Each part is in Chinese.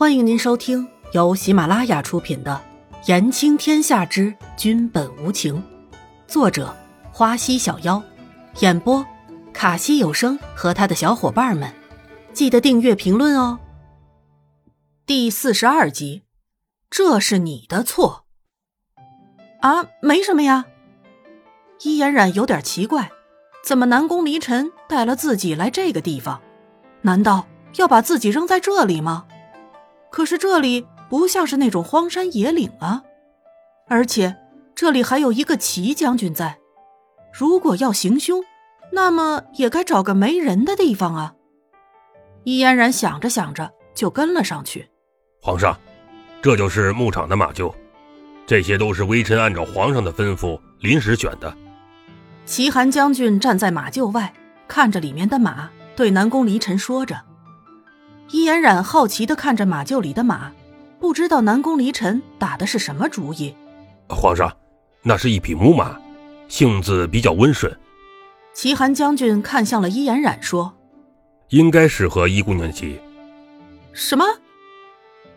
欢迎您收听由喜马拉雅出品的《言情天下之君本无情》，作者花溪小妖，演播卡西有声和他的小伙伴们。记得订阅、评论哦。第四十二集，这是你的错啊？没什么呀。伊嫣然有点奇怪，怎么南宫离尘带了自己来这个地方？难道要把自己扔在这里吗？可是这里不像是那种荒山野岭啊，而且这里还有一个齐将军在。如果要行凶，那么也该找个没人的地方啊。易嫣然想着想着，就跟了上去。皇上，这就是牧场的马厩，这些都是微臣按照皇上的吩咐临时选的。齐寒将军站在马厩外，看着里面的马，对南宫离尘说着。伊嫣然好奇的看着马厩里的马，不知道南宫离尘打的是什么主意。皇上，那是一匹母马，性子比较温顺。齐寒将军看向了伊嫣然，说：“应该适合伊姑娘骑。”什么？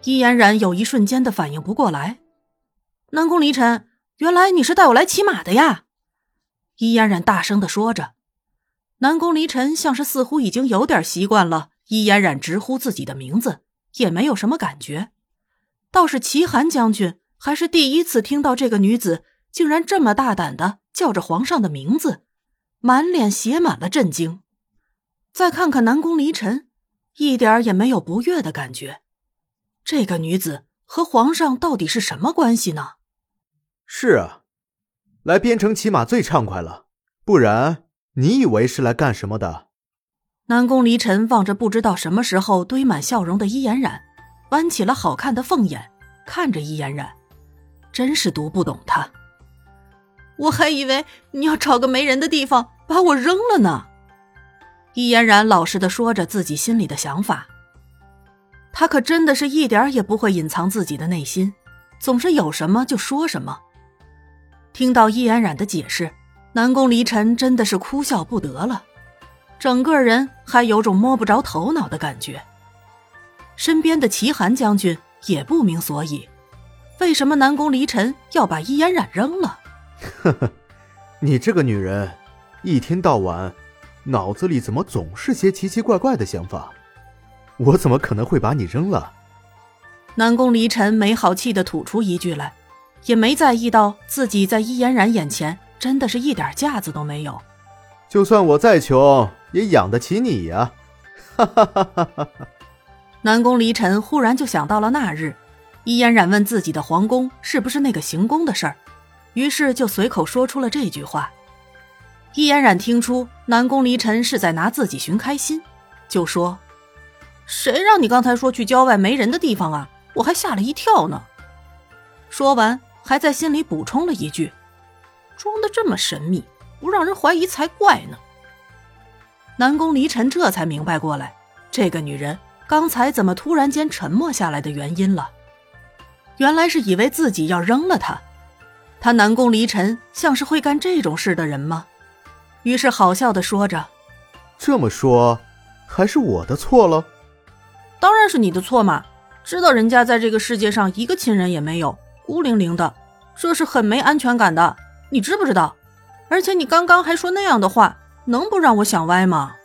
伊嫣然有一瞬间的反应不过来。南宫离尘，原来你是带我来骑马的呀！伊嫣然大声的说着。南宫离尘像是似乎已经有点习惯了。伊嫣然直呼自己的名字，也没有什么感觉。倒是齐寒将军，还是第一次听到这个女子竟然这么大胆的叫着皇上的名字，满脸写满了震惊。再看看南宫离尘，一点也没有不悦的感觉。这个女子和皇上到底是什么关系呢？是啊，来边城骑马最畅快了，不然你以为是来干什么的？南宫离尘望着不知道什么时候堆满笑容的伊嫣然，弯起了好看的凤眼，看着伊嫣然，真是读不懂他。我还以为你要找个没人的地方把我扔了呢。伊嫣然老实的说着自己心里的想法。他可真的是一点也不会隐藏自己的内心，总是有什么就说什么。听到伊嫣然的解释，南宫离尘真的是哭笑不得了。整个人还有种摸不着头脑的感觉。身边的齐寒将军也不明所以，为什么南宫离尘要把伊嫣然扔了？呵呵，你这个女人，一天到晚脑子里怎么总是些奇奇怪怪的想法？我怎么可能会把你扔了？南宫离尘没好气的吐出一句来，也没在意到自己在伊嫣然眼前真的是一点架子都没有。就算我再穷。也养得起你呀！哈哈哈哈哈！南宫离尘忽然就想到了那日，伊嫣然问自己的皇宫是不是那个行宫的事儿，于是就随口说出了这句话。伊嫣然听出南宫离尘是在拿自己寻开心，就说：“谁让你刚才说去郊外没人的地方啊？我还吓了一跳呢。”说完，还在心里补充了一句：“装的这么神秘，不让人怀疑才怪呢。”南宫离尘这才明白过来，这个女人刚才怎么突然间沉默下来的原因了。原来是以为自己要扔了她。他南宫离尘像是会干这种事的人吗？于是好笑的说着：“这么说，还是我的错了？当然是你的错嘛！知道人家在这个世界上一个亲人也没有，孤零零的，这是很没安全感的。你知不知道？而且你刚刚还说那样的话。”能不让我想歪吗？